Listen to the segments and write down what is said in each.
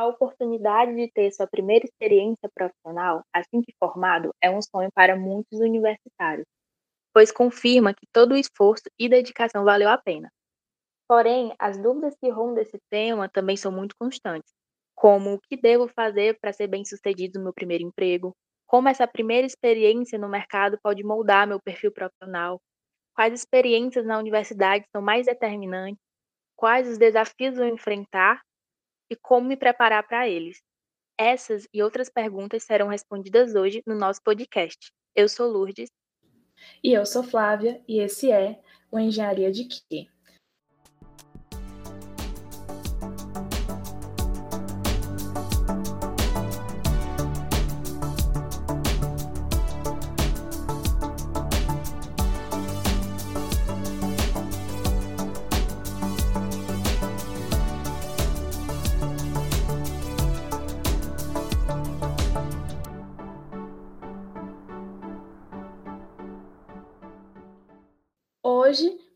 A oportunidade de ter sua primeira experiência profissional, assim que formado, é um sonho para muitos universitários, pois confirma que todo o esforço e dedicação valeu a pena. Porém, as dúvidas que rondam esse tema também são muito constantes, como o que devo fazer para ser bem-sucedido no meu primeiro emprego, como essa primeira experiência no mercado pode moldar meu perfil profissional, quais experiências na universidade são mais determinantes, quais os desafios vou enfrentar e como me preparar para eles. Essas e outras perguntas serão respondidas hoje no nosso podcast. Eu sou Lourdes. E eu sou Flávia, e esse é o Engenharia de Quê?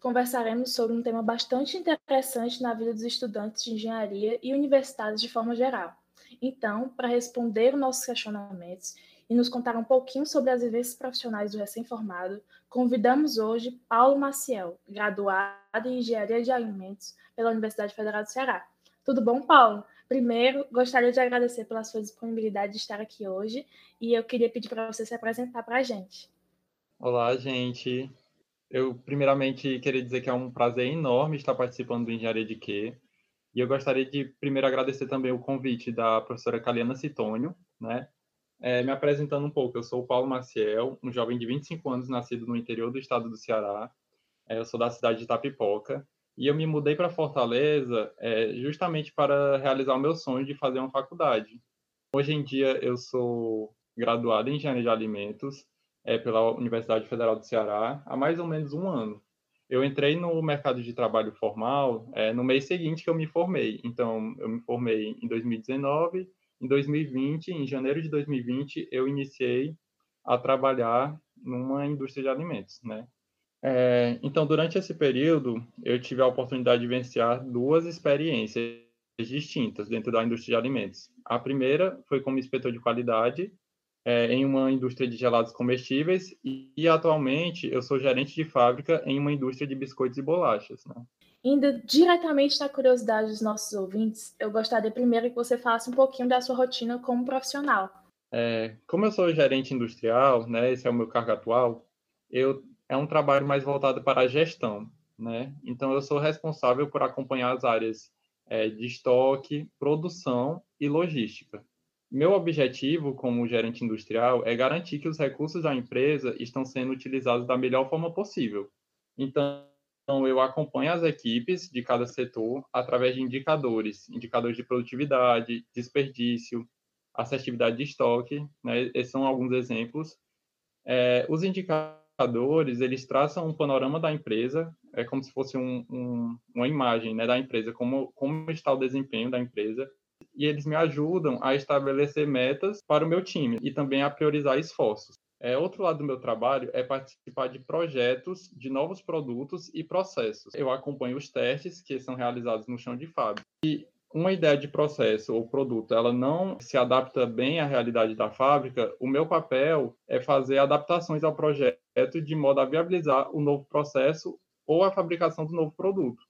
Conversaremos sobre um tema bastante interessante na vida dos estudantes de engenharia e universitários de forma geral. Então, para responder os nossos questionamentos e nos contar um pouquinho sobre as vivências profissionais do recém-formado, convidamos hoje Paulo Maciel, graduado em Engenharia de Alimentos pela Universidade Federal do Ceará. Tudo bom, Paulo? Primeiro, gostaria de agradecer pela sua disponibilidade de estar aqui hoje e eu queria pedir para você se apresentar para a gente. Olá, gente. Eu, primeiramente, queria dizer que é um prazer enorme estar participando do Engenharia de Quê. E eu gostaria de, primeiro, agradecer também o convite da professora Caliana Citônio, né? É, me apresentando um pouco, eu sou o Paulo Maciel, um jovem de 25 anos, nascido no interior do estado do Ceará. É, eu sou da cidade de Itapipoca. E eu me mudei para Fortaleza é, justamente para realizar o meu sonho de fazer uma faculdade. Hoje em dia, eu sou graduado em Engenharia de Alimentos é, pela Universidade Federal do Ceará há mais ou menos um ano. Eu entrei no mercado de trabalho formal é, no mês seguinte que eu me formei. Então, eu me formei em 2019. Em 2020, em janeiro de 2020, eu iniciei a trabalhar numa indústria de alimentos, né? É, então, durante esse período, eu tive a oportunidade de vivenciar duas experiências distintas dentro da indústria de alimentos. A primeira foi como inspetor de qualidade é, em uma indústria de gelados comestíveis e, e, atualmente eu sou gerente de fábrica em uma indústria de biscoitos e bolachas. Né? Indo diretamente na curiosidade dos nossos ouvintes, eu gostaria primeiro que você falasse um pouquinho da sua rotina como profissional. É, como eu sou gerente industrial, né, esse é o meu cargo atual, eu, é um trabalho mais voltado para a gestão. Né? Então, eu sou responsável por acompanhar as áreas é, de estoque, produção e logística. Meu objetivo como gerente industrial é garantir que os recursos da empresa estão sendo utilizados da melhor forma possível. Então, eu acompanho as equipes de cada setor através de indicadores, indicadores de produtividade, desperdício, assertividade de estoque, né? Esses são alguns exemplos. É, os indicadores, eles traçam um panorama da empresa, é como se fosse um, um, uma imagem né, da empresa, como, como está o desempenho da empresa, e eles me ajudam a estabelecer metas para o meu time e também a priorizar esforços. É, outro lado do meu trabalho é participar de projetos de novos produtos e processos. Eu acompanho os testes que são realizados no chão de fábrica. E uma ideia de processo ou produto, ela não se adapta bem à realidade da fábrica, o meu papel é fazer adaptações ao projeto de modo a viabilizar o novo processo ou a fabricação do novo produto.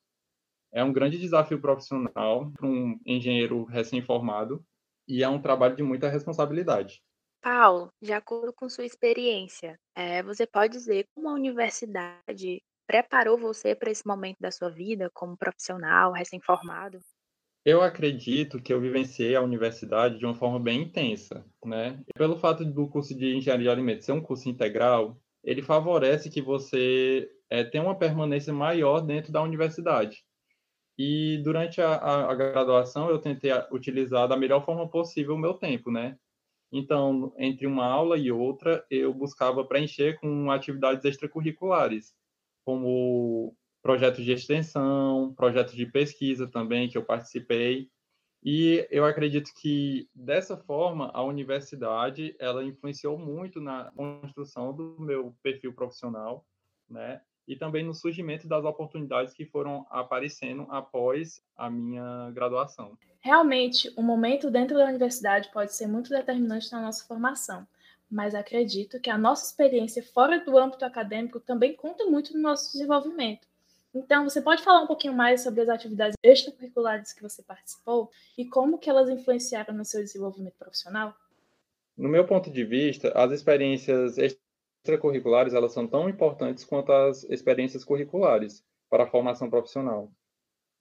É um grande desafio profissional para um engenheiro recém-formado e é um trabalho de muita responsabilidade. Paulo, de acordo com sua experiência, é, você pode dizer como a universidade preparou você para esse momento da sua vida como profissional recém-formado? Eu acredito que eu vivenciei a universidade de uma forma bem intensa, né? Pelo fato do curso de engenharia de alimentos ser um curso integral, ele favorece que você é, tenha uma permanência maior dentro da universidade. E durante a, a, graduação eu tentei utilizar da melhor forma possível o meu tempo, né? Então, entre uma aula e outra, eu buscava preencher com atividades extracurriculares, como projetos de extensão, projetos de pesquisa também que eu participei. E eu acredito que dessa forma a universidade ela influenciou muito na construção do meu perfil profissional, né? E também no surgimento das oportunidades que foram aparecendo após a minha graduação. Realmente, o momento dentro da universidade pode ser muito determinante na nossa formação, mas acredito que a nossa experiência fora do âmbito acadêmico também conta muito no nosso desenvolvimento. Então, você pode falar um pouquinho mais sobre as atividades extracurriculares que você participou e como que elas influenciaram no seu desenvolvimento profissional? No meu ponto de vista, as experiências extracurriculares elas são tão importantes quanto as experiências curriculares para a formação profissional.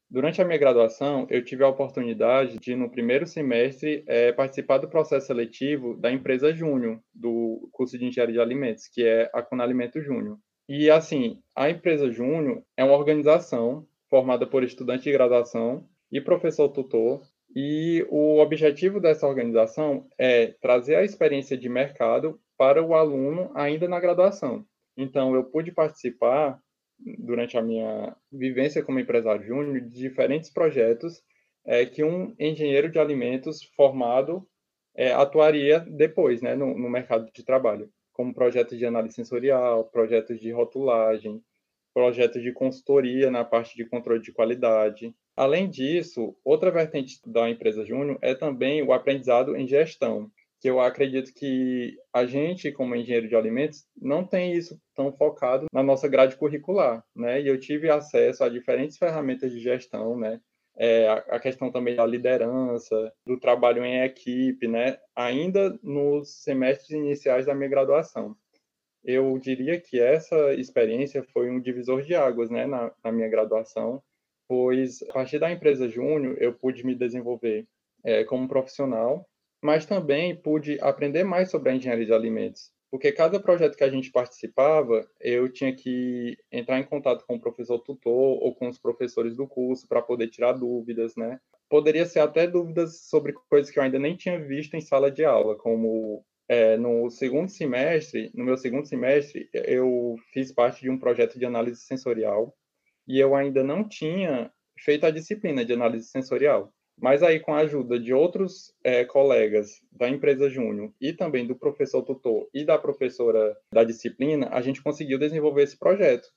Durante a minha graduação, eu tive a oportunidade de, no primeiro semestre, é, participar do processo seletivo da empresa Júnior, do curso de Engenharia de Alimentos, que é a Conalimento Júnior. E, assim, a empresa Júnior é uma organização formada por estudante de graduação e professor tutor, e o objetivo dessa organização é trazer a experiência de mercado para o aluno ainda na graduação. Então, eu pude participar, durante a minha vivência como empresário júnior, de diferentes projetos é, que um engenheiro de alimentos formado é, atuaria depois né, no, no mercado de trabalho como projetos de análise sensorial, projetos de rotulagem, projetos de consultoria na parte de controle de qualidade. Além disso, outra vertente da empresa Júnior é também o aprendizado em gestão, que eu acredito que a gente, como engenheiro de alimentos, não tem isso tão focado na nossa grade curricular, né? E eu tive acesso a diferentes ferramentas de gestão, né? é, a questão também da liderança, do trabalho em equipe, né? Ainda nos semestres iniciais da minha graduação. Eu diria que essa experiência foi um divisor de águas, né, na, na minha graduação, pois a partir da empresa Júnior eu pude me desenvolver é, como profissional, mas também pude aprender mais sobre a engenharia de alimentos porque cada projeto que a gente participava, eu tinha que entrar em contato com o professor tutor ou com os professores do curso para poder tirar dúvidas, né? Poderia ser até dúvidas sobre coisas que eu ainda nem tinha visto em sala de aula, como é, no segundo semestre, no meu segundo semestre, eu fiz parte de um projeto de análise sensorial e eu ainda não tinha feito a disciplina de análise sensorial. Mas aí, com a ajuda de outros é, colegas da empresa Júnior e também do professor tutor e da professora da disciplina, a gente conseguiu desenvolver esse projeto.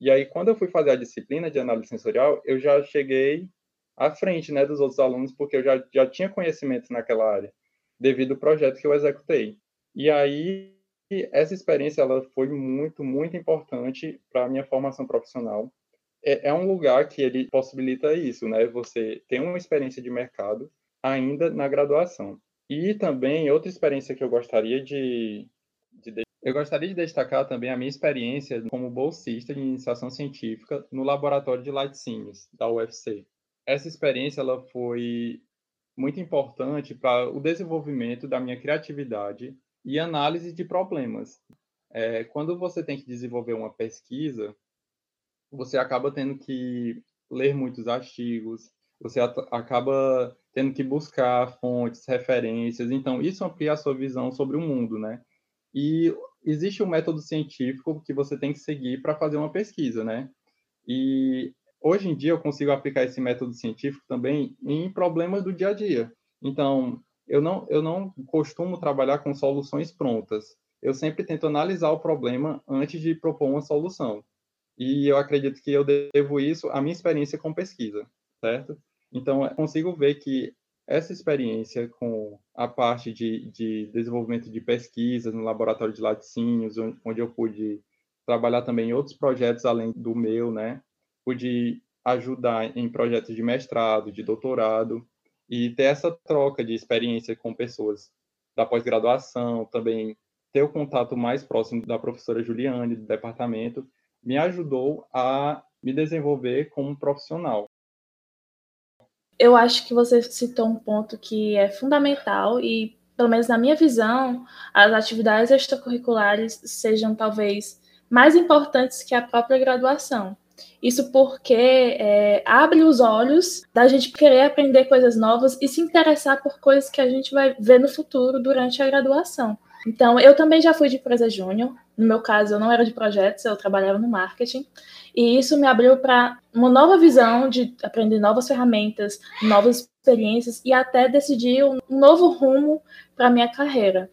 E aí, quando eu fui fazer a disciplina de análise sensorial, eu já cheguei à frente né, dos outros alunos, porque eu já, já tinha conhecimento naquela área, devido ao projeto que eu executei. E aí, essa experiência ela foi muito, muito importante para a minha formação profissional é, é um lugar que ele possibilita isso, né? Você tem uma experiência de mercado ainda na graduação. E também outra experiência que eu gostaria de, de eu gostaria de destacar também a minha experiência como bolsista de iniciação científica no laboratório de laticínios da UFC. Essa experiência ela foi muito importante para o desenvolvimento da minha criatividade e análise de problemas. É, quando você tem que desenvolver uma pesquisa, você acaba tendo que ler muitos artigos, você acaba tendo que buscar fontes, referências. Então, isso amplia a sua visão sobre o mundo, né? E existe um método científico que você tem que seguir para fazer uma pesquisa, né? E hoje em dia eu consigo aplicar esse método científico também em problemas do dia a dia. Então, eu não, eu não costumo trabalhar com soluções prontas. Eu sempre tento analisar o problema antes de propor uma solução. E eu acredito que eu devo isso à minha experiência com pesquisa, certo? Então, eu consigo ver que essa experiência com a parte de, de desenvolvimento de pesquisas no laboratório de laticínios, onde eu pude trabalhar também em outros projetos além do meu, né? Pude ajudar em projetos de mestrado, de doutorado, e ter essa troca de experiência com pessoas da pós-graduação, também ter o contato mais próximo da professora Juliane, do departamento, me ajudou a me desenvolver como profissional. Eu acho que você citou um ponto que é fundamental e, pelo menos na minha visão, as atividades extracurriculares sejam talvez mais importantes que a própria graduação. Isso porque é, abre os olhos da gente querer aprender coisas novas e se interessar por coisas que a gente vai ver no futuro durante a graduação. Então, eu também já fui de empresa júnior. No meu caso, eu não era de projetos, eu trabalhava no marketing. E isso me abriu para uma nova visão de aprender novas ferramentas, novas experiências e até decidir um novo rumo para minha carreira.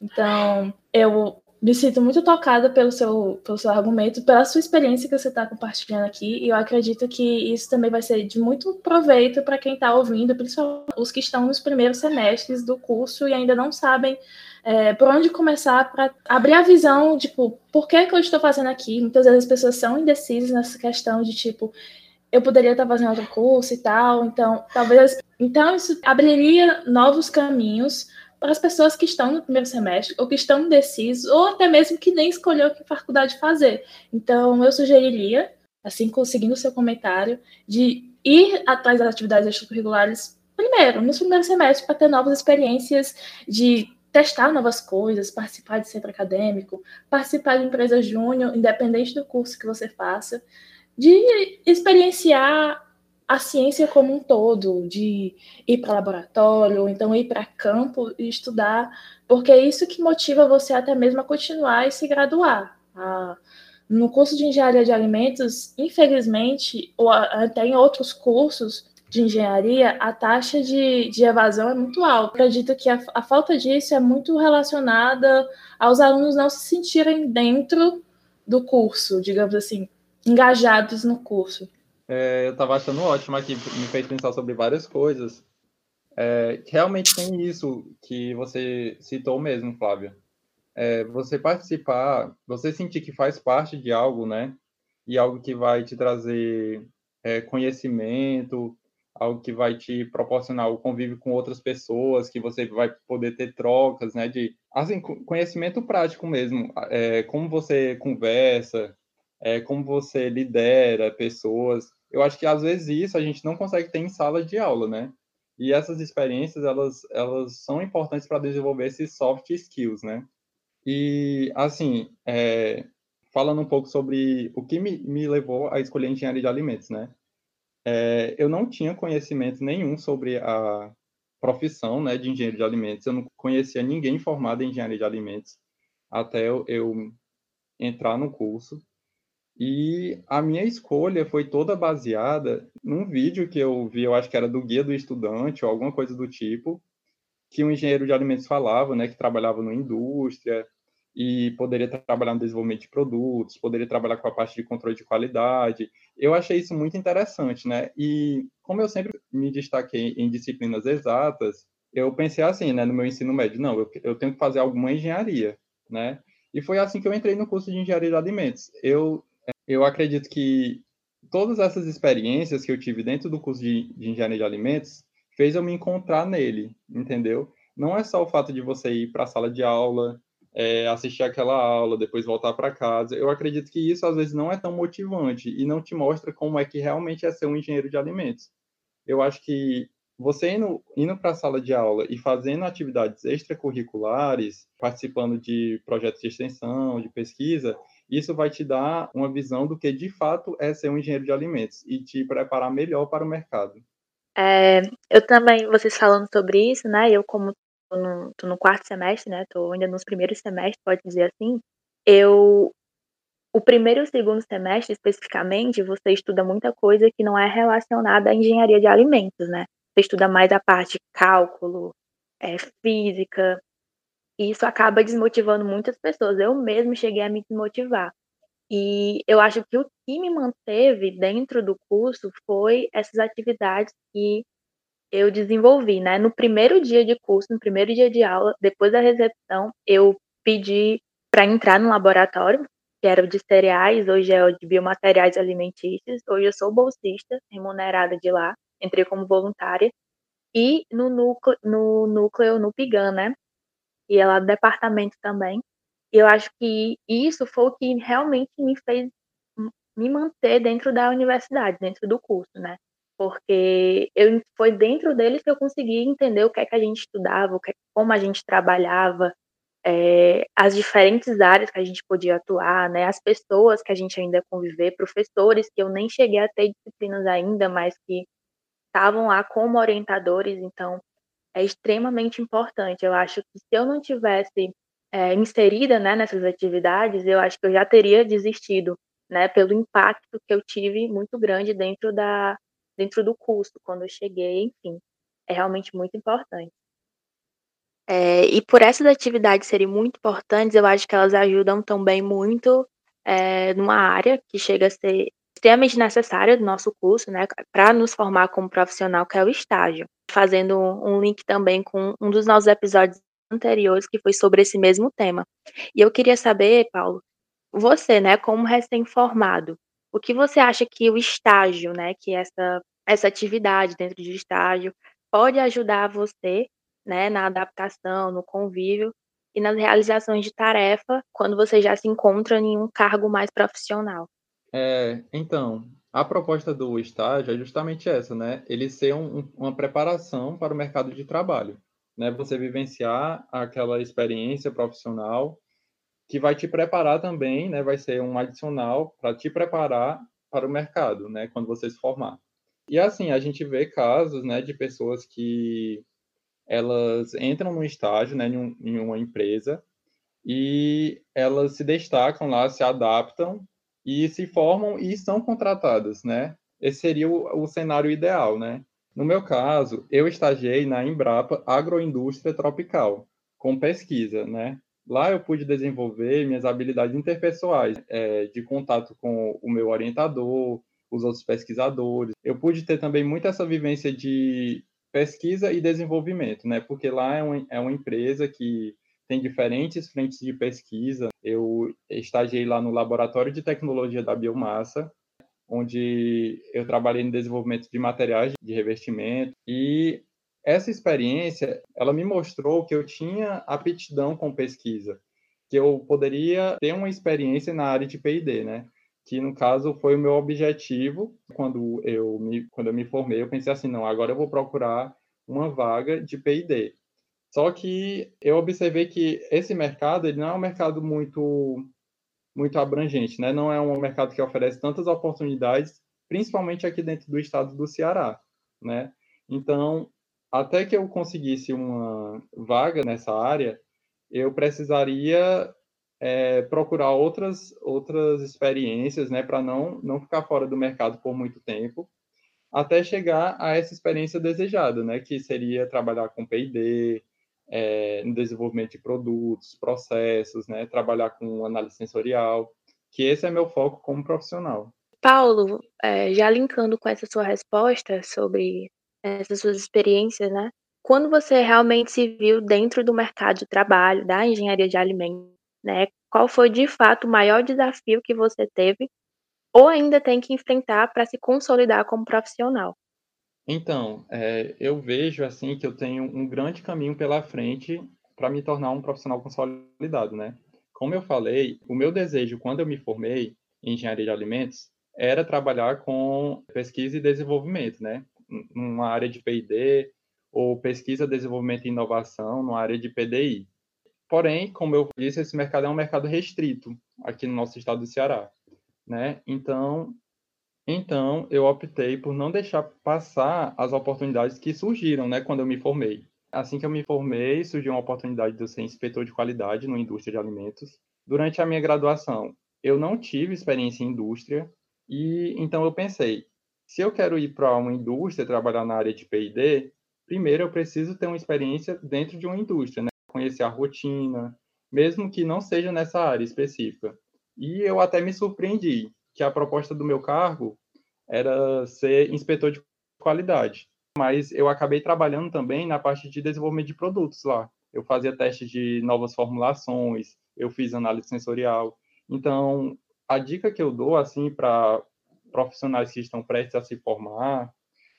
Então, eu me sinto muito tocada pelo seu, pelo seu argumento, pela sua experiência que você está compartilhando aqui, e eu acredito que isso também vai ser de muito proveito para quem está ouvindo, principalmente os que estão nos primeiros semestres do curso e ainda não sabem é, por onde começar para abrir a visão, tipo, por que, que eu estou fazendo aqui? Muitas vezes as pessoas são indecisas nessa questão de, tipo, eu poderia estar fazendo outro curso e tal, então, talvez... Então, isso abriria novos caminhos para as pessoas que estão no primeiro semestre, ou que estão indecisos, ou até mesmo que nem escolheu que faculdade fazer. Então, eu sugeriria, assim, conseguindo o seu comentário, de ir atrás das atividades extracurriculares primeiro, no primeiro semestre, para ter novas experiências de testar novas coisas, participar de centro acadêmico, participar de empresa júnior, independente do curso que você faça, de experienciar a ciência como um todo, de ir para laboratório, ou então ir para campo e estudar, porque é isso que motiva você até mesmo a continuar e se graduar. Ah, no curso de engenharia de alimentos, infelizmente, ou até em outros cursos de engenharia, a taxa de, de evasão é muito alta. acredito que a, a falta disso é muito relacionada aos alunos não se sentirem dentro do curso, digamos assim, engajados no curso. É, eu estava achando ótimo aqui, me fez pensar sobre várias coisas. É, realmente tem isso que você citou mesmo, Flávia. É, você participar, você sentir que faz parte de algo, né? E algo que vai te trazer é, conhecimento, algo que vai te proporcionar o convívio com outras pessoas, que você vai poder ter trocas, né? De assim, conhecimento prático mesmo, é, como você conversa, é, como você lidera pessoas eu acho que às vezes isso a gente não consegue ter em sala de aula, né? E essas experiências, elas, elas são importantes para desenvolver esses soft skills, né? E, assim, é, falando um pouco sobre o que me, me levou a escolher engenharia de alimentos, né? É, eu não tinha conhecimento nenhum sobre a profissão né, de engenheiro de alimentos. Eu não conhecia ninguém formado em engenharia de alimentos até eu, eu entrar no curso. E a minha escolha foi toda baseada num vídeo que eu vi, eu acho que era do Guia do Estudante ou alguma coisa do tipo, que um engenheiro de alimentos falava, né, que trabalhava na indústria e poderia trabalhar no desenvolvimento de produtos, poderia trabalhar com a parte de controle de qualidade. Eu achei isso muito interessante, né? E como eu sempre me destaquei em disciplinas exatas, eu pensei assim, né, no meu ensino médio, não, eu, eu tenho que fazer alguma engenharia, né? E foi assim que eu entrei no curso de engenharia de alimentos. Eu eu acredito que todas essas experiências que eu tive dentro do curso de, de engenharia de alimentos fez eu me encontrar nele, entendeu? Não é só o fato de você ir para a sala de aula, é, assistir aquela aula, depois voltar para casa. Eu acredito que isso às vezes não é tão motivante e não te mostra como é que realmente é ser um engenheiro de alimentos. Eu acho que você indo, indo para a sala de aula e fazendo atividades extracurriculares, participando de projetos de extensão, de pesquisa, isso vai te dar uma visão do que de fato é ser um engenheiro de alimentos e te preparar melhor para o mercado. É, eu também, vocês falando sobre isso, né? Eu, como no, tô no quarto semestre, né? Tô ainda nos primeiros semestres, pode dizer assim. Eu. O primeiro e o segundo semestre, especificamente, você estuda muita coisa que não é relacionada à engenharia de alimentos, né? Você estuda mais a parte cálculo, é, física, e isso acaba desmotivando muitas pessoas. Eu mesmo cheguei a me desmotivar. E eu acho que o que me manteve dentro do curso foi essas atividades que eu desenvolvi, né? No primeiro dia de curso, no primeiro dia de aula, depois da recepção, eu pedi para entrar no laboratório, que era o de cereais, hoje é o de biomateriais alimentícios. Hoje eu sou bolsista, remunerada de lá, entrei como voluntária. E no núcleo, no, núcleo, no PIGAN, né? e é departamento também. E eu acho que isso foi o que realmente me fez me manter dentro da universidade, dentro do curso, né? Porque eu, foi dentro deles que eu consegui entender o que é que a gente estudava, o que, é, como a gente trabalhava, é, as diferentes áreas que a gente podia atuar, né? As pessoas que a gente ainda conviver, professores que eu nem cheguei a ter disciplinas ainda, mas que estavam lá como orientadores, então é extremamente importante. Eu acho que se eu não tivesse é, inserida né, nessas atividades, eu acho que eu já teria desistido, né, pelo impacto que eu tive muito grande dentro da dentro do curso quando eu cheguei, enfim, é realmente muito importante. É, e por essas atividades serem muito importantes, eu acho que elas ajudam também muito é, numa área que chega a ser extremamente necessária do nosso curso, né, para nos formar como profissional, que é o estágio. Fazendo um link também com um dos nossos episódios anteriores, que foi sobre esse mesmo tema. E eu queria saber, Paulo, você, né, como recém-formado, o que você acha que o estágio, né, que essa, essa atividade dentro de estágio pode ajudar você, né, na adaptação, no convívio e nas realizações de tarefa quando você já se encontra em um cargo mais profissional? É, então, a proposta do estágio é justamente essa, né? Ele ser um, uma preparação para o mercado de trabalho, né? Você vivenciar aquela experiência profissional que vai te preparar também, né? Vai ser um adicional para te preparar para o mercado, né? Quando você se formar. E assim, a gente vê casos, né, de pessoas que elas entram no estágio, né, em, um, uma empresa e elas se destacam lá, se adaptam e se formam e são contratadas, né? Esse seria o, o cenário ideal, né? No meu caso, eu estagiei na Embrapa Agroindústria Tropical, com pesquisa, né? Lá eu pude desenvolver minhas habilidades interpessoais, é, de contato com o meu orientador, os outros pesquisadores. Eu pude ter também muito essa vivência de pesquisa e desenvolvimento, né? Porque lá é uma, é uma empresa que tem diferentes frentes de pesquisa. Eu estagiei lá no Laboratório de Tecnologia da Biomassa, onde eu trabalhei no desenvolvimento de materiais de revestimento e essa experiência, ela me mostrou que eu tinha aptidão com pesquisa, que eu poderia ter uma experiência na área de P&D, né? Que no caso foi o meu objetivo quando eu me quando eu me formei, eu pensei assim, não, agora eu vou procurar uma vaga de P&D. Só que eu observei que esse mercado ele não é um mercado muito muito abrangente, né? Não é um mercado que oferece tantas oportunidades, principalmente aqui dentro do estado do Ceará, né? Então, até que eu conseguisse uma vaga nessa área, eu precisaria é, procurar outras outras experiências, né, para não não ficar fora do mercado por muito tempo, até chegar a essa experiência desejada, né, que seria trabalhar com P&D, é, no desenvolvimento de produtos, processos, né, trabalhar com análise sensorial, que esse é meu foco como profissional. Paulo, é, já linkando com essa sua resposta sobre essas suas experiências, né? Quando você realmente se viu dentro do mercado de trabalho, da engenharia de alimentos, né? Qual foi de fato o maior desafio que você teve ou ainda tem que enfrentar para se consolidar como profissional? Então, é, eu vejo assim que eu tenho um grande caminho pela frente para me tornar um profissional consolidado, né? Como eu falei, o meu desejo quando eu me formei em engenharia de alimentos era trabalhar com pesquisa e desenvolvimento, né? Numa área de P&D ou pesquisa, desenvolvimento e inovação numa área de PDI. Porém, como eu disse, esse mercado é um mercado restrito aqui no nosso estado do Ceará, né? Então, então eu optei por não deixar passar as oportunidades que surgiram, né, quando eu me formei. Assim que eu me formei, surgiu uma oportunidade de eu ser inspetor de qualidade na indústria de alimentos. Durante a minha graduação, eu não tive experiência em indústria e então eu pensei, se eu quero ir para uma indústria trabalhar na área de P&D, primeiro eu preciso ter uma experiência dentro de uma indústria, né? conhecer a rotina, mesmo que não seja nessa área específica. E eu até me surpreendi que a proposta do meu cargo era ser inspetor de qualidade, mas eu acabei trabalhando também na parte de desenvolvimento de produtos lá. Eu fazia testes de novas formulações, eu fiz análise sensorial. Então, a dica que eu dou assim para profissionais que estão prestes a se formar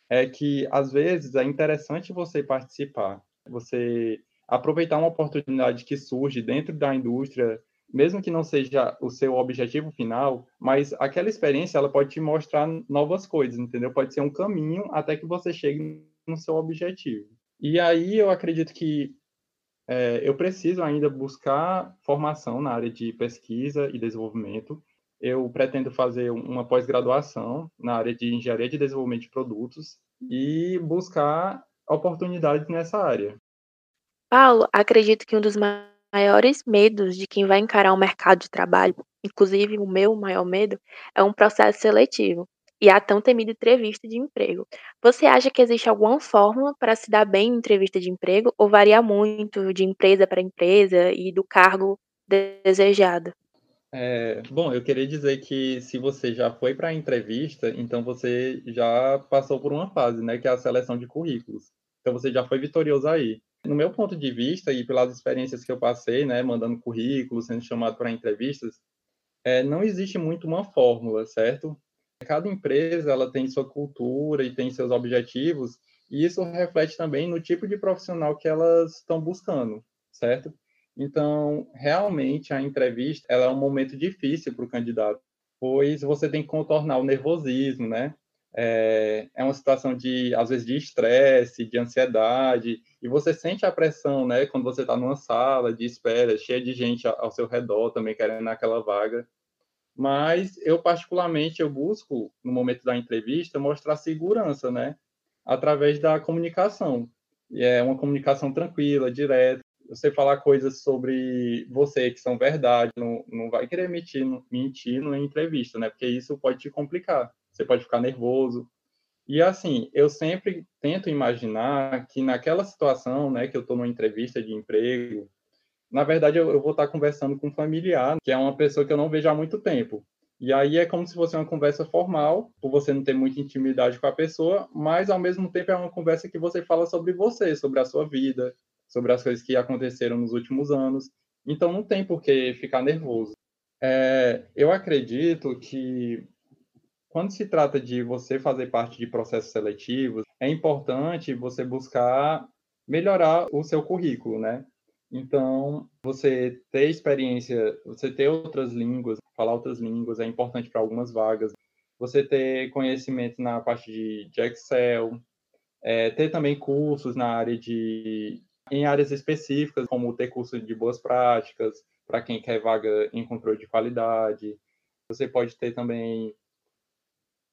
é que às vezes é interessante você participar, você aproveitar uma oportunidade que surge dentro da indústria, mesmo que não seja o seu objetivo final, mas aquela experiência ela pode te mostrar novas coisas, entendeu? Pode ser um caminho até que você chegue no seu objetivo. E aí eu acredito que é, eu preciso ainda buscar formação na área de pesquisa e desenvolvimento. Eu pretendo fazer uma pós-graduação na área de engenharia de desenvolvimento de produtos e buscar oportunidades nessa área. Paulo, acredito que um dos maiores medos de quem vai encarar o mercado de trabalho, inclusive o meu maior medo, é um processo seletivo. e a tão temida entrevista de emprego. Você acha que existe alguma fórmula para se dar bem em entrevista de emprego ou varia muito de empresa para empresa e do cargo desejado? É, bom, eu queria dizer que se você já foi para a entrevista, então você já passou por uma fase, né, que é a seleção de currículos. Então você já foi vitorioso aí. No meu ponto de vista e pelas experiências que eu passei, né, mandando currículos, sendo chamado para entrevistas, é, não existe muito uma fórmula, certo? Cada empresa ela tem sua cultura e tem seus objetivos, e isso reflete também no tipo de profissional que elas estão buscando, certo? Então, realmente, a entrevista ela é um momento difícil para o candidato, pois você tem que contornar o nervosismo, né? É, é uma situação de, às vezes, de estresse, de ansiedade, e você sente a pressão, né? Quando você está numa sala de espera, cheia de gente ao seu redor também querendo aquela vaga. Mas eu, particularmente, eu busco, no momento da entrevista, mostrar segurança, né? Através da comunicação. E é uma comunicação tranquila, direta, você falar coisas sobre você que são verdade, não, não vai querer mentir, mentir numa entrevista, né? Porque isso pode te complicar. Você pode ficar nervoso. E assim, eu sempre tento imaginar que naquela situação, né, que eu estou numa entrevista de emprego, na verdade eu, eu vou estar conversando com um familiar, que é uma pessoa que eu não vejo há muito tempo. E aí é como se fosse uma conversa formal, por você não ter muita intimidade com a pessoa, mas ao mesmo tempo é uma conversa que você fala sobre você, sobre a sua vida, sobre as coisas que aconteceram nos últimos anos. Então não tem por que ficar nervoso. É, eu acredito que quando se trata de você fazer parte de processos seletivos, é importante você buscar melhorar o seu currículo, né? Então, você ter experiência, você ter outras línguas, falar outras línguas é importante para algumas vagas. Você ter conhecimento na parte de, de Excel, é, ter também cursos na área de em áreas específicas, como ter curso de boas práticas, para quem quer vaga em controle de qualidade. Você pode ter também,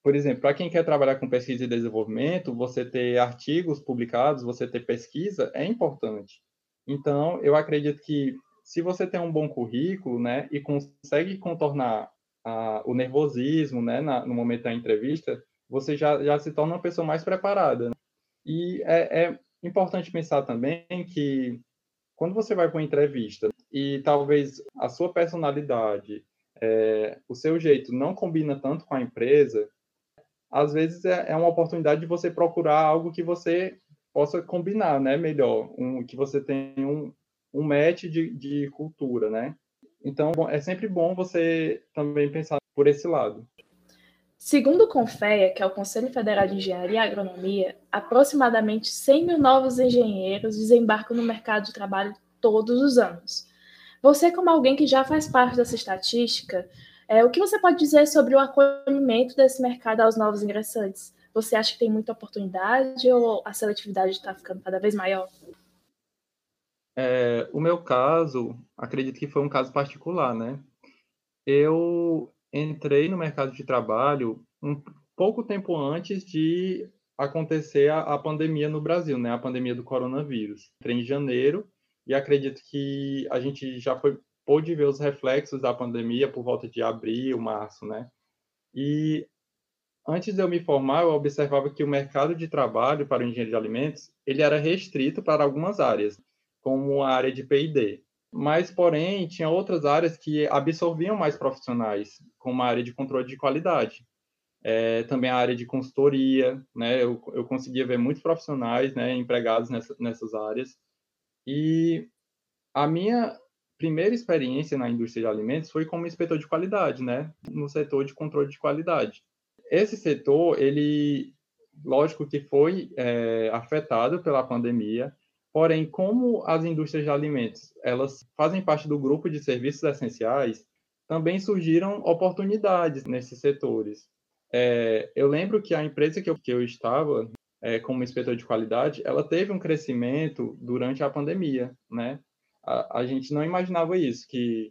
por exemplo, para quem quer trabalhar com pesquisa e desenvolvimento, você ter artigos publicados, você ter pesquisa é importante. Então, eu acredito que se você tem um bom currículo, né, e consegue contornar o nervosismo, né, na, no momento da entrevista, você já, já se torna uma pessoa mais preparada. Né? E é, é, Importante pensar também que quando você vai para uma entrevista e talvez a sua personalidade, é, o seu jeito não combina tanto com a empresa, às vezes é, é uma oportunidade de você procurar algo que você possa combinar, né, melhor, um, que você tenha um, um match de, de cultura, né? Então, é sempre bom você também pensar por esse lado. Segundo o CONFEA, que é o Conselho Federal de Engenharia e Agronomia, aproximadamente 100 mil novos engenheiros desembarcam no mercado de trabalho todos os anos. Você, como alguém que já faz parte dessa estatística, é, o que você pode dizer sobre o acolhimento desse mercado aos novos ingressantes? Você acha que tem muita oportunidade ou a seletividade está ficando cada vez maior? É, o meu caso, acredito que foi um caso particular, né? Eu entrei no mercado de trabalho um pouco tempo antes de acontecer a, a, pandemia no Brasil, né? A pandemia do coronavírus. Entrei em janeiro e acredito que a gente já foi pôde ver os reflexos da pandemia por volta de abril, março, né? E antes de eu me formar, eu observava que o mercado de trabalho para o engenheiro de alimentos ele era restrito para algumas áreas, como a área de P&D mas, porém, tinha outras áreas que absorviam mais profissionais, como a área de controle de qualidade. É, também a área de consultoria, né? Eu, eu conseguia ver muitos profissionais, né, empregados nessa, nessas áreas. E a minha primeira experiência na indústria de alimentos foi como inspetor de qualidade, né, no setor de controle de qualidade. Esse setor, ele, lógico que foi é, afetado pela pandemia, Porém, como as indústrias de alimentos elas fazem parte do grupo de serviços essenciais, também surgiram oportunidades nesses setores. É, eu lembro que a empresa que eu, que eu estava é, como inspetor de qualidade, ela teve um crescimento durante a pandemia, né? A, a gente não imaginava isso, que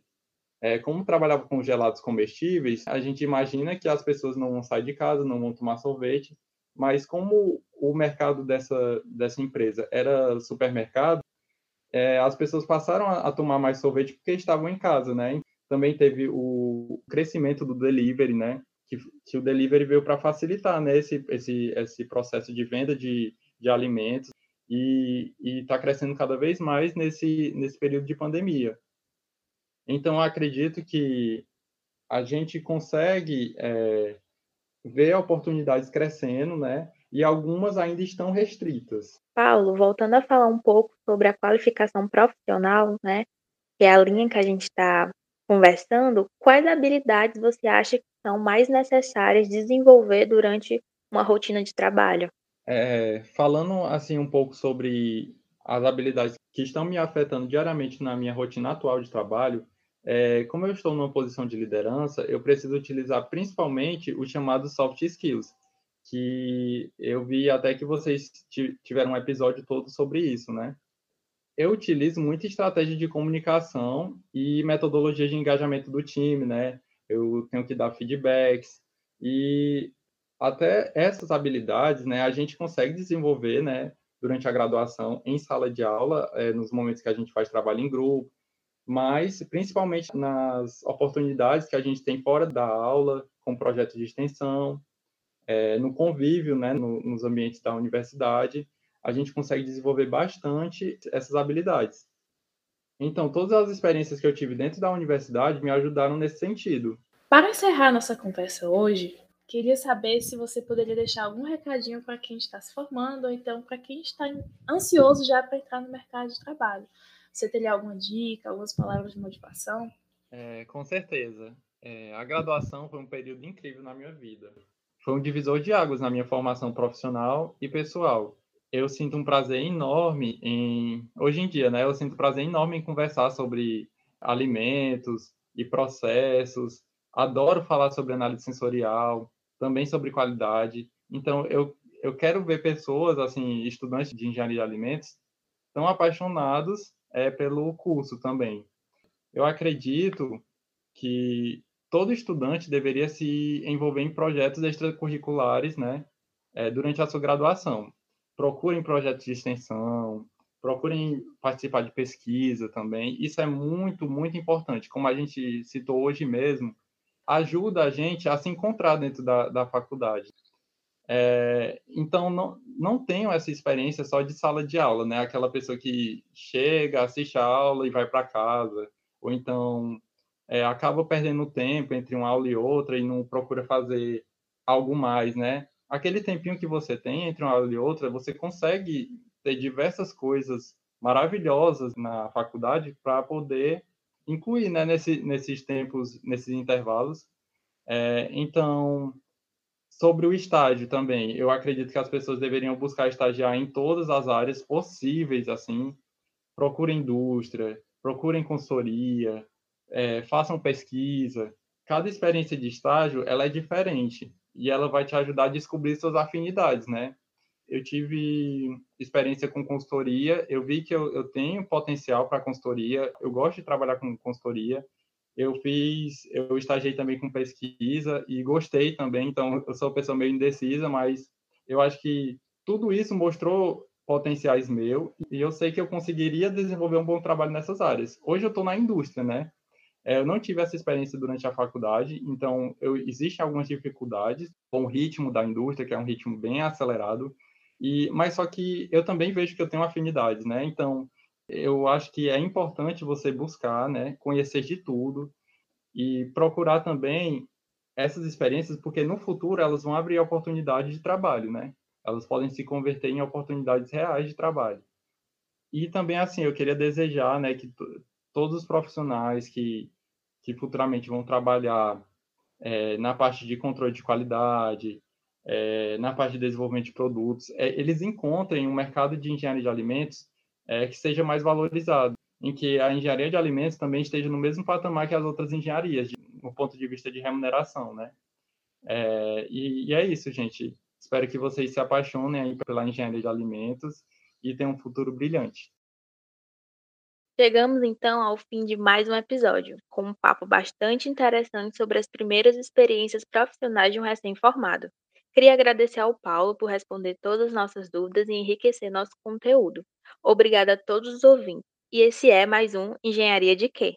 é, como trabalhava com gelados comestíveis, a gente imagina que as pessoas não vão sair de casa, não vão tomar sorvete, mas como o mercado dessa, dessa empresa era supermercado, é, as pessoas passaram a, a, tomar mais sorvete porque estavam em casa, né? Também teve o crescimento do delivery, né? que, que o delivery veio para facilitar né, esse, esse, esse processo de venda de, de alimentos e está crescendo cada vez mais nesse, nesse período de pandemia. Então, acredito que a gente consegue é, ver oportunidades crescendo, né? E algumas ainda estão restritas. Paulo, voltando a falar um pouco sobre a qualificação profissional, né? Que é a linha que a gente está conversando, quais habilidades você acha que são mais necessárias desenvolver durante uma rotina de trabalho? É, falando assim um pouco sobre as habilidades que estão me afetando diariamente na minha rotina atual de trabalho, é, como eu estou numa posição de liderança, eu preciso utilizar principalmente os chamados soft skills, que eu vi até que vocês tiveram um episódio todo sobre isso, né? Eu utilizo muita estratégia de comunicação e metodologia de engajamento do time, né? Eu tenho que dar feedbacks e até essas habilidades, né, a gente consegue desenvolver, né, durante a graduação em sala de aula, é, nos momentos que a gente faz trabalho em grupo, mas principalmente nas oportunidades que a gente tem fora da aula, com projetos de extensão, é, no convívio, né, no, nos ambientes da universidade, a gente consegue desenvolver bastante essas habilidades. Então, todas as experiências que eu tive dentro da universidade me ajudaram nesse sentido. Para encerrar nossa conversa hoje, Queria saber se você poderia deixar algum recadinho para quem está se formando ou então para quem está ansioso já para entrar no mercado de trabalho. Você teria alguma dica, algumas palavras de motivação? É, com certeza. É, a graduação foi um período incrível na minha vida. Foi um divisor de águas na minha formação profissional e pessoal. Eu sinto um prazer enorme em, hoje em dia, né? Eu sinto prazer enorme em conversar sobre alimentos e processos. Adoro falar sobre análise sensorial, também sobre qualidade. Então, eu, eu quero ver pessoas, assim, estudantes de engenharia de alimentos, tão apaixonados é, pelo curso também. Eu acredito que todo estudante deveria se envolver em projetos extracurriculares, né, é, durante a sua graduação. Procurem projetos de extensão, procurem participar de pesquisa também. Isso é muito, muito importante. Como a gente citou hoje mesmo, ajuda a gente a se encontrar dentro da, da faculdade. É, então, não, não tenho essa experiência só de sala de aula, né? Aquela pessoa que chega, assiste a aula e vai para casa, ou então é, acaba perdendo tempo entre uma aula e outra e não procura fazer algo mais, né? Aquele tempinho que você tem entre uma aula e outra, você consegue ter diversas coisas maravilhosas na faculdade para poder incluir né, nesse, nesses tempos, nesses intervalos. É, então, sobre o estágio também, eu acredito que as pessoas deveriam buscar estagiar em todas as áreas possíveis, assim, procurem indústria, procurem consultoria, é, façam pesquisa. Cada experiência de estágio, ela é diferente e ela vai te ajudar a descobrir suas afinidades, né? eu tive experiência com consultoria, eu vi que eu, eu tenho potencial para consultoria, eu gosto de trabalhar com consultoria, eu fiz, eu estagiei também com pesquisa e gostei também, então eu sou uma pessoa meio indecisa, mas eu acho que tudo isso mostrou potenciais meus e eu sei que eu conseguiria desenvolver um bom trabalho nessas áreas. Hoje eu estou na indústria, né? É, eu não tive essa experiência durante a faculdade, então eu, existem algumas dificuldades com o ritmo da indústria, que é um ritmo bem acelerado, e, mas só que eu também vejo que eu tenho afinidades, né? Então, eu acho que é importante você buscar, né, conhecer de tudo e procurar também essas experiências, porque no futuro elas vão abrir oportunidades de trabalho, né? Elas podem se converter em oportunidades reais de trabalho. E também, assim, eu queria desejar, né, que todos os profissionais que, que futuramente vão trabalhar é, na parte de controle de qualidade, é, na parte de desenvolvimento de produtos, é, eles encontrem um mercado de engenharia de alimentos é, que seja mais valorizado, em que a engenharia de alimentos também esteja no mesmo patamar que as outras engenharias, de, no ponto de vista de remuneração, né? É, e, e, é isso, gente. Espero que vocês se apaixonem pela engenharia de alimentos e tenham um futuro brilhante. Chegamos então ao fim de mais um episódio, com um papo bastante interessante sobre as primeiras experiências profissionais de um recém-formado. Queria agradecer ao Paulo por responder todas as nossas dúvidas e enriquecer nosso conteúdo. Obrigada a todos os ouvintes. E esse é mais um Engenharia de Quê?